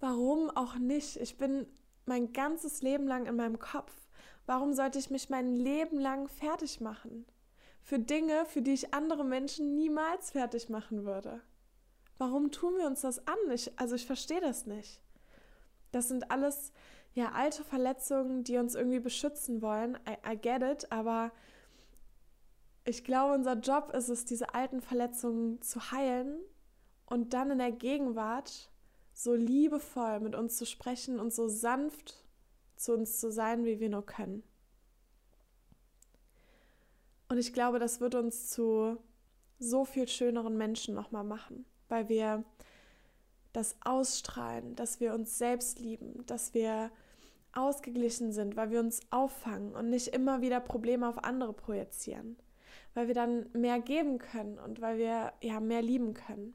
Warum auch nicht? Ich bin mein ganzes Leben lang in meinem Kopf. Warum sollte ich mich mein Leben lang fertig machen? Für Dinge, für die ich andere Menschen niemals fertig machen würde. Warum tun wir uns das an? Ich, also ich verstehe das nicht. Das sind alles ja alte Verletzungen, die uns irgendwie beschützen wollen. I, I get it, aber ich glaube, unser Job ist es, diese alten Verletzungen zu heilen und dann in der Gegenwart so liebevoll mit uns zu sprechen und so sanft zu uns zu sein, wie wir nur können. Und ich glaube, das wird uns zu so viel schöneren Menschen nochmal machen, weil wir das ausstrahlen, dass wir uns selbst lieben, dass wir ausgeglichen sind, weil wir uns auffangen und nicht immer wieder Probleme auf andere projizieren, weil wir dann mehr geben können und weil wir ja mehr lieben können.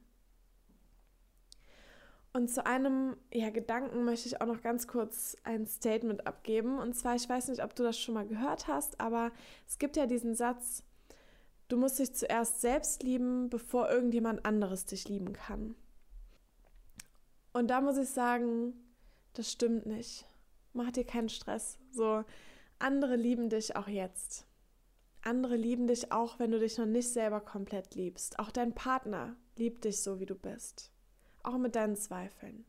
Und zu einem ja, Gedanken möchte ich auch noch ganz kurz ein Statement abgeben. Und zwar, ich weiß nicht, ob du das schon mal gehört hast, aber es gibt ja diesen Satz, du musst dich zuerst selbst lieben, bevor irgendjemand anderes dich lieben kann. Und da muss ich sagen, das stimmt nicht. Mach dir keinen Stress. So, andere lieben dich auch jetzt. Andere lieben dich auch, wenn du dich noch nicht selber komplett liebst. Auch dein Partner liebt dich so, wie du bist. Auch mit deinen Zweifeln.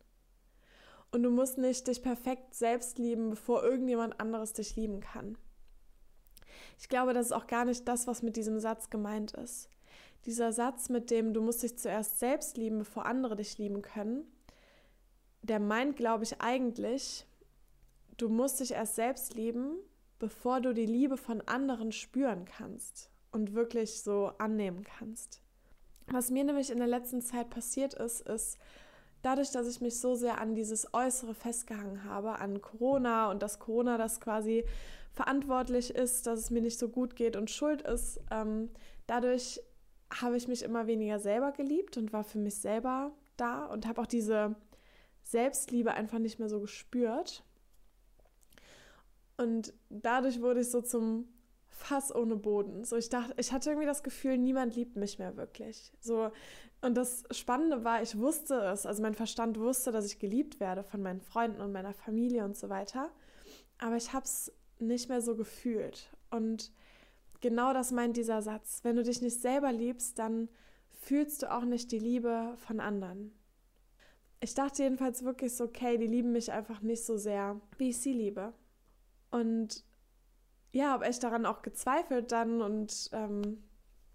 Und du musst nicht dich perfekt selbst lieben, bevor irgendjemand anderes dich lieben kann. Ich glaube, das ist auch gar nicht das, was mit diesem Satz gemeint ist. Dieser Satz mit dem, du musst dich zuerst selbst lieben, bevor andere dich lieben können, der meint, glaube ich, eigentlich, du musst dich erst selbst lieben, bevor du die Liebe von anderen spüren kannst und wirklich so annehmen kannst. Was mir nämlich in der letzten Zeit passiert ist, ist, dadurch, dass ich mich so sehr an dieses Äußere festgehangen habe, an Corona und dass Corona das quasi verantwortlich ist, dass es mir nicht so gut geht und schuld ist, ähm, dadurch habe ich mich immer weniger selber geliebt und war für mich selber da und habe auch diese Selbstliebe einfach nicht mehr so gespürt. Und dadurch wurde ich so zum Fass ohne Boden. So, ich dachte, ich hatte irgendwie das Gefühl, niemand liebt mich mehr wirklich. So, und das Spannende war, ich wusste es, also mein Verstand wusste, dass ich geliebt werde von meinen Freunden und meiner Familie und so weiter. Aber ich habe es nicht mehr so gefühlt. Und genau das meint dieser Satz. Wenn du dich nicht selber liebst, dann fühlst du auch nicht die Liebe von anderen ich dachte jedenfalls wirklich so, okay, die lieben mich einfach nicht so sehr, wie ich sie liebe. Und ja, habe echt daran auch gezweifelt dann und ähm,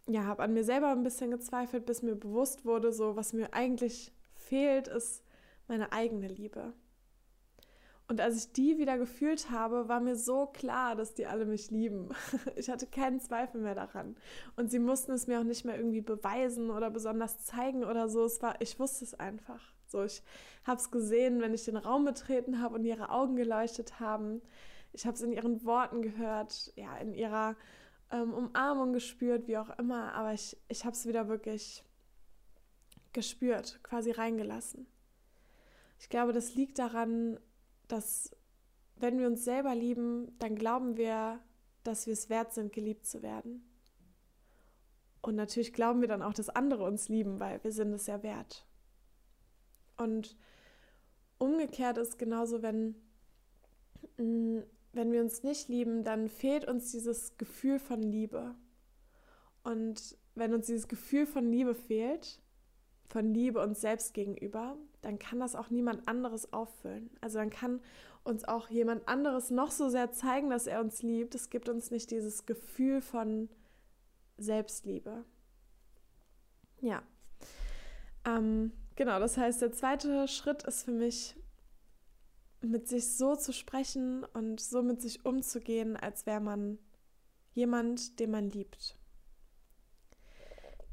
ja, habe an mir selber ein bisschen gezweifelt, bis mir bewusst wurde, so was mir eigentlich fehlt, ist meine eigene Liebe. Und als ich die wieder gefühlt habe, war mir so klar, dass die alle mich lieben. <laughs> Ich hatte keinen Zweifel mehr daran. Und sie mussten es mir auch nicht mehr irgendwie beweisen oder besonders zeigen oder so. Es war, ich wusste es einfach. So, ich habe es gesehen, wenn ich den Raum betreten habe und ihre Augen geleuchtet haben. Ich habe es in ihren Worten gehört, ja, in ihrer ähm, Umarmung gespürt, wie auch immer. Aber ich, ich habe es wieder wirklich gespürt, quasi reingelassen. Ich glaube, das liegt daran, dass wenn wir uns selber lieben, dann glauben wir, dass wir es wert sind, geliebt zu werden. Und natürlich glauben wir dann auch, dass andere uns lieben, weil wir sind es ja wert. Und umgekehrt ist genauso, wenn, mm, wenn wir uns nicht lieben, dann fehlt uns dieses Gefühl von Liebe. Und wenn uns dieses Gefühl von Liebe fehlt, von Liebe uns selbst gegenüber, dann kann das auch niemand anderes auffüllen. Also dann kann uns auch jemand anderes noch so sehr zeigen, dass er uns liebt. Es gibt uns nicht dieses Gefühl von Selbstliebe. Ja. Ähm, Genau, das heißt, der zweite Schritt ist für mich, mit sich so zu sprechen und so mit sich umzugehen, als wäre man jemand, den man liebt.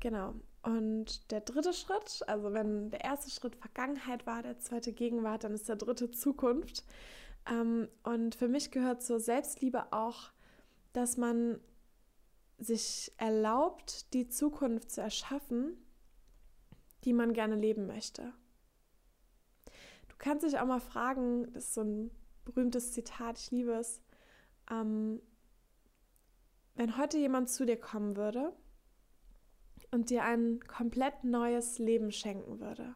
Genau. Und der dritte Schritt, also wenn der erste Schritt Vergangenheit war, der zweite Gegenwart, dann ist der dritte Zukunft. Ähm, und für mich gehört zur Selbstliebe auch, dass man sich erlaubt, die Zukunft zu erschaffen, die man gerne leben möchte. Du kannst dich auch mal fragen, das ist so ein berühmtes Zitat, ich liebe es, ähm, wenn heute jemand zu dir kommen würde und dir ein komplett neues Leben schenken würde,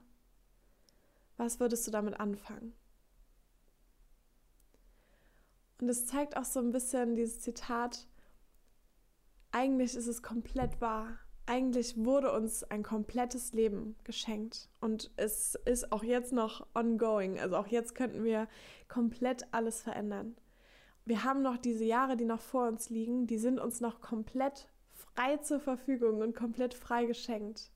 was würdest du damit anfangen? Und es zeigt auch so ein bisschen dieses Zitat, eigentlich ist es komplett wahr eigentlich wurde uns ein komplettes Leben geschenkt und es ist auch jetzt noch ongoing. Also auch jetzt könnten wir komplett alles verändern. Wir haben noch diese Jahre, die noch vor uns liegen, die sind uns noch komplett frei zur Verfügung und komplett frei geschenkt.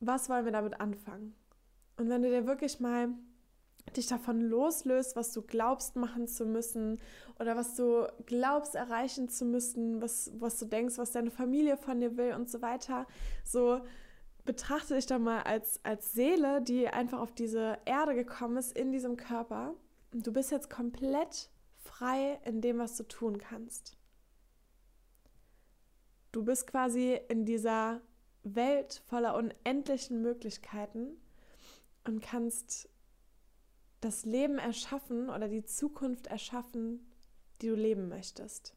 Was wollen wir damit anfangen? Und wenn du dir wirklich mal dich davon loslöst, was du glaubst machen zu müssen oder was du glaubst erreichen zu müssen, was, was du denkst, was deine Familie von dir will und so weiter. So betrachte dich doch mal als, als Seele, die einfach auf diese Erde gekommen ist, in diesem Körper. du bist jetzt komplett frei in dem, was du tun kannst. Du bist quasi in dieser Welt voller unendlichen Möglichkeiten und kannst das Leben erschaffen oder die Zukunft erschaffen, die du leben möchtest.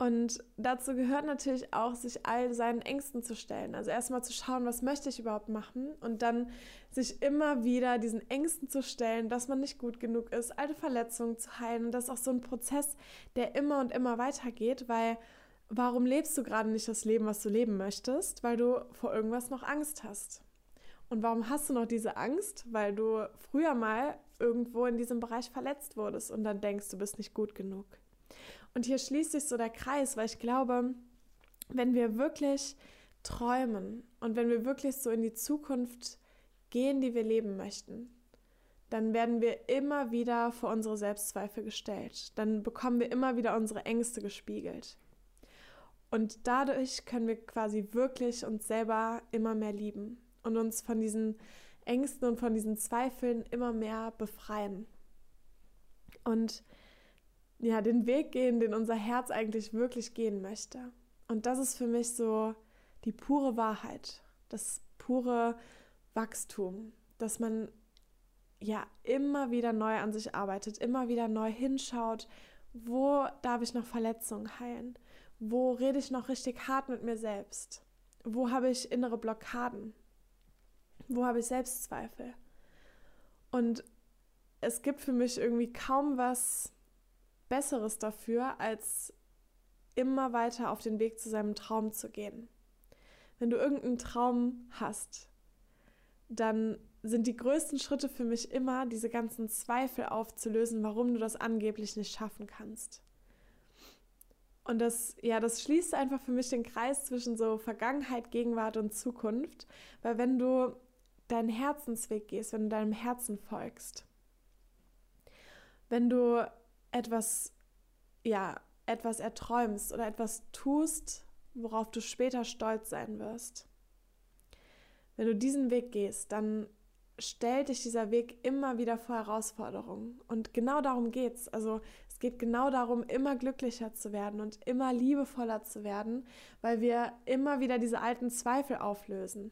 Und dazu gehört natürlich auch, sich all seinen Ängsten zu stellen. Also erstmal zu schauen, was möchte ich überhaupt machen und dann sich immer wieder diesen Ängsten zu stellen, dass man nicht gut genug ist, alte Verletzungen zu heilen. Und das ist auch so ein Prozess, der immer und immer weitergeht, weil warum lebst du gerade nicht das Leben, was du leben möchtest? Weil du vor irgendwas noch Angst hast. Und warum hast du noch diese Angst? Weil du früher mal irgendwo in diesem Bereich verletzt wurdest und dann denkst, du bist nicht gut genug. Und hier schließt sich so der Kreis, weil ich glaube, wenn wir wirklich träumen und wenn wir wirklich so in die Zukunft gehen, die wir leben möchten, dann werden wir immer wieder vor unsere Selbstzweifel gestellt. Dann bekommen wir immer wieder unsere Ängste gespiegelt. Und dadurch können wir quasi wirklich uns selber immer mehr lieben und uns von diesen Ängsten und von diesen Zweifeln immer mehr befreien. Und ja, den Weg gehen, den unser Herz eigentlich wirklich gehen möchte. Und das ist für mich so die pure Wahrheit, das pure Wachstum, dass man ja immer wieder neu an sich arbeitet, immer wieder neu hinschaut, wo darf ich noch Verletzungen heilen? Wo rede ich noch richtig hart mit mir selbst? Wo habe ich innere Blockaden? Wo habe ich Selbstzweifel? Und es gibt für mich irgendwie kaum was Besseres dafür, als immer weiter auf den Weg zu seinem Traum zu gehen. Wenn du irgendeinen Traum hast, dann sind die größten Schritte für mich immer, diese ganzen Zweifel aufzulösen, warum du das angeblich nicht schaffen kannst. Und das, ja, das schließt einfach für mich den Kreis zwischen so Vergangenheit, Gegenwart und Zukunft, weil wenn du deinen Herzensweg gehst, wenn du deinem Herzen folgst, wenn du etwas, ja, etwas erträumst oder etwas tust, worauf du später stolz sein wirst. Wenn du diesen Weg gehst, dann stellt dich dieser Weg immer wieder vor Herausforderungen. Und genau darum geht es. Also es geht genau darum, immer glücklicher zu werden und immer liebevoller zu werden, weil wir immer wieder diese alten Zweifel auflösen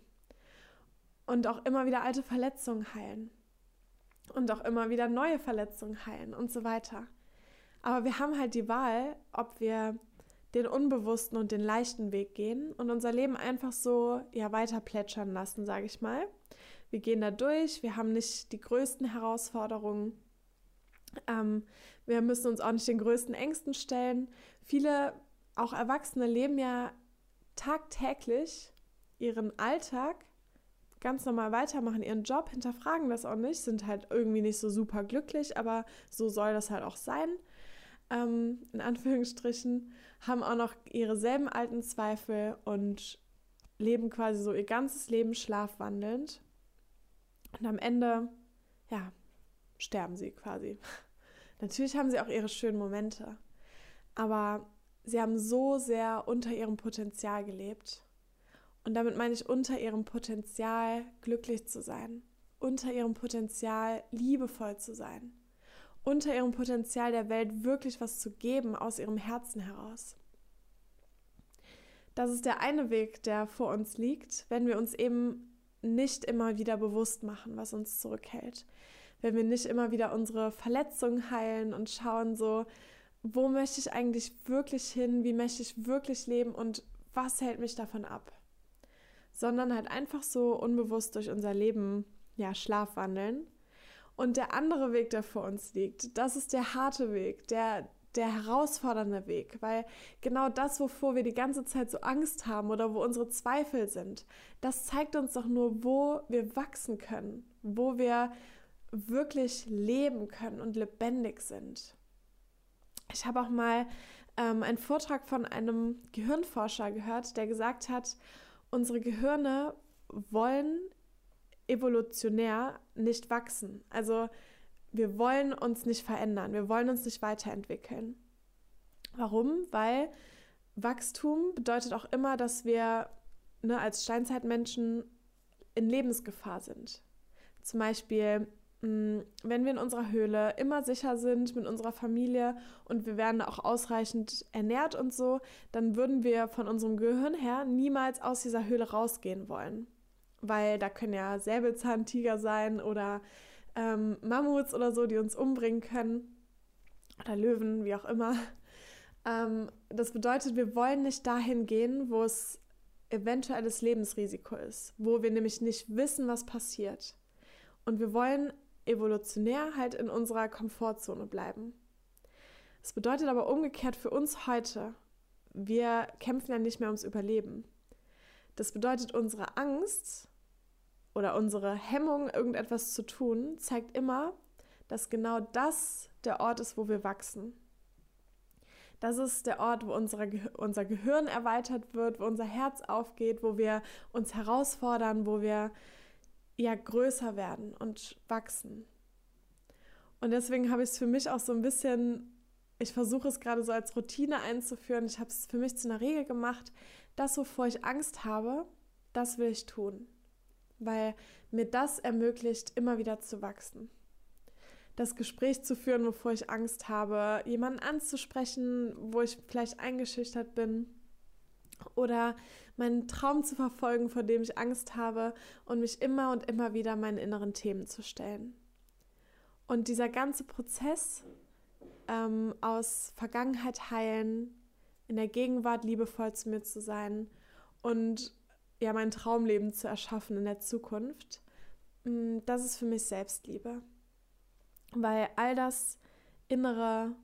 und auch immer wieder alte Verletzungen heilen und auch immer wieder neue Verletzungen heilen und so weiter. Aber wir haben halt die Wahl, ob wir den unbewussten und den leichten Weg gehen und unser Leben einfach so ja weiter plätschern lassen, sage ich mal. Wir gehen da durch, wir haben nicht die größten Herausforderungen. Ähm, wir müssen uns auch nicht den größten Ängsten stellen. Viele, auch Erwachsene, leben ja tagtäglich ihren Alltag ganz normal weitermachen, ihren Job, hinterfragen das auch nicht, sind halt irgendwie nicht so super glücklich, aber so soll das halt auch sein ähm, in Anführungsstrichen, haben auch noch ihre selben alten Zweifel und leben quasi so ihr ganzes Leben schlafwandelnd. Und am Ende, ja, sterben sie quasi. <laughs> Natürlich haben sie auch ihre schönen Momente, aber sie haben so sehr unter ihrem Potenzial gelebt. Und damit meine ich unter ihrem Potenzial glücklich zu sein, unter ihrem Potenzial liebevoll zu sein unter ihrem Potenzial der Welt wirklich was zu geben aus ihrem Herzen heraus. Das ist der eine Weg, der vor uns liegt, wenn wir uns eben nicht immer wieder bewusst machen, was uns zurückhält. Wenn wir nicht immer wieder unsere Verletzungen heilen und schauen so, wo möchte ich eigentlich wirklich hin, wie möchte ich wirklich leben und was hält mich davon ab. Sondern halt einfach so unbewusst durch unser Leben ja schlafwandeln und der andere Weg, der vor uns liegt, das ist der harte Weg, der, der herausfordernde Weg, weil genau das, wovor wir die ganze Zeit so Angst haben oder wo unsere Zweifel sind, das zeigt uns doch nur, wo wir wachsen können, wo wir wirklich leben können und lebendig sind. Ich habe auch mal ähm, einen Vortrag von einem Gehirnforscher gehört, der gesagt hat, unsere Gehirne wollen evolutionär nicht wachsen. Also wir wollen uns nicht verändern, wir wollen uns nicht weiterentwickeln. Warum? Weil Wachstum bedeutet auch immer, dass wir ne, als Steinzeitmenschen in Lebensgefahr sind. Zum Beispiel Mm, wenn wir in unserer Höhle immer sicher sind mit unserer Familie und wir werden auch ausreichend ernährt und so, dann würden wir von unserem Gehirn her niemals aus dieser Höhle rausgehen wollen. Weil da können ja Säbelzahntiger sein oder ähm, Mammuts oder so, die uns umbringen können. Oder Löwen, wie auch immer. Ähm, das bedeutet, wir wollen nicht dahin gehen, wo es eventuelles Lebensrisiko ist, wo wir nämlich nicht wissen, was passiert. Und wir wollen evolutionär halt in unserer Komfortzone bleiben. Das bedeutet aber umgekehrt für uns heute, wir kämpfen ja nicht mehr ums Überleben. Das bedeutet, unsere Angst oder unsere Hemmung, irgendetwas zu tun, zeigt immer, dass genau das der Ort ist, wo wir wachsen. Das ist der Ort, wo unsere, unser Gehirn erweitert wird, wo unser Herz aufgeht, wo wir uns herausfordern, wo wir ja größer werden und wachsen. Und deswegen habe ich es für mich auch so ein bisschen, ich versuche es gerade so als Routine einzuführen. Ich habe es für mich zu einer Regel gemacht, das, wovor ich Angst habe, das will ich tun. Weil mir das ermöglicht, immer wieder zu wachsen. Das Gespräch zu führen, wovor ich Angst habe, jemanden anzusprechen, wo ich vielleicht eingeschüchtert bin oder meinen Traum zu verfolgen, vor dem ich Angst habe und mich immer und immer wieder meinen inneren Themen zu stellen. Und dieser ganze Prozess ähm, aus Vergangenheit heilen, in der Gegenwart liebevoll zu mir zu sein und ja mein Traumleben zu erschaffen in der Zukunft, mm, das ist für mich Selbstliebe. Weil all das innere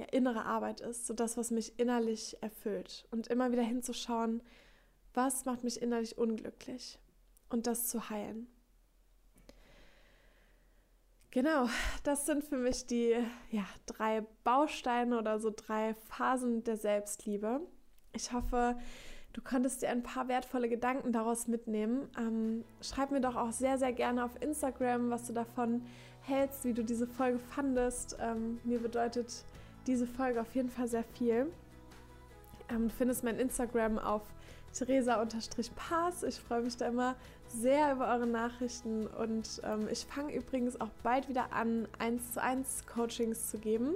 ja, innere Arbeit ist, so das, was mich innerlich erfüllt. Und immer wieder hinzuschauen, was macht mich innerlich unglücklich und das zu heilen. Genau, das sind für mich die ja, drei Bausteine oder so drei Phasen der Selbstliebe. Ich hoffe, du konntest dir ein paar wertvolle Gedanken daraus mitnehmen. Ähm, schreib mir doch auch sehr, sehr gerne auf Instagram, was du davon hältst, wie du diese Folge fandest. Ähm, mir bedeutet diese Folge auf jeden Fall sehr viel. Ähm, du findest mein Instagram auf Theresa-Pass. Ich freue mich da immer sehr über eure Nachrichten und ähm, ich fange übrigens auch bald wieder an, 1 zu 1 Coachings zu geben.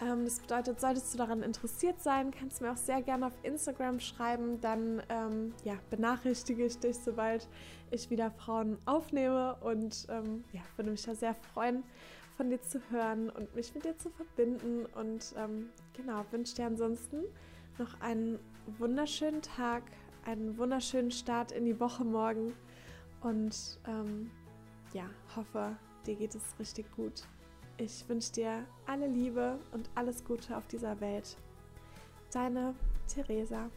Ähm, das bedeutet, solltest du daran interessiert sein, kannst du mir auch sehr gerne auf Instagram schreiben. Dann ähm, ja, benachrichtige ich dich, sobald ich wieder Frauen aufnehme und ähm, ja, würde mich da sehr freuen von dir zu hören und mich mit dir zu verbinden. Und ähm, genau, wünsche dir ansonsten noch einen wunderschönen Tag, einen wunderschönen Start in die Woche morgen und ähm, ja, hoffe, dir geht es richtig gut. Ich wünsche dir alle Liebe und alles Gute auf dieser Welt. Deine Theresa.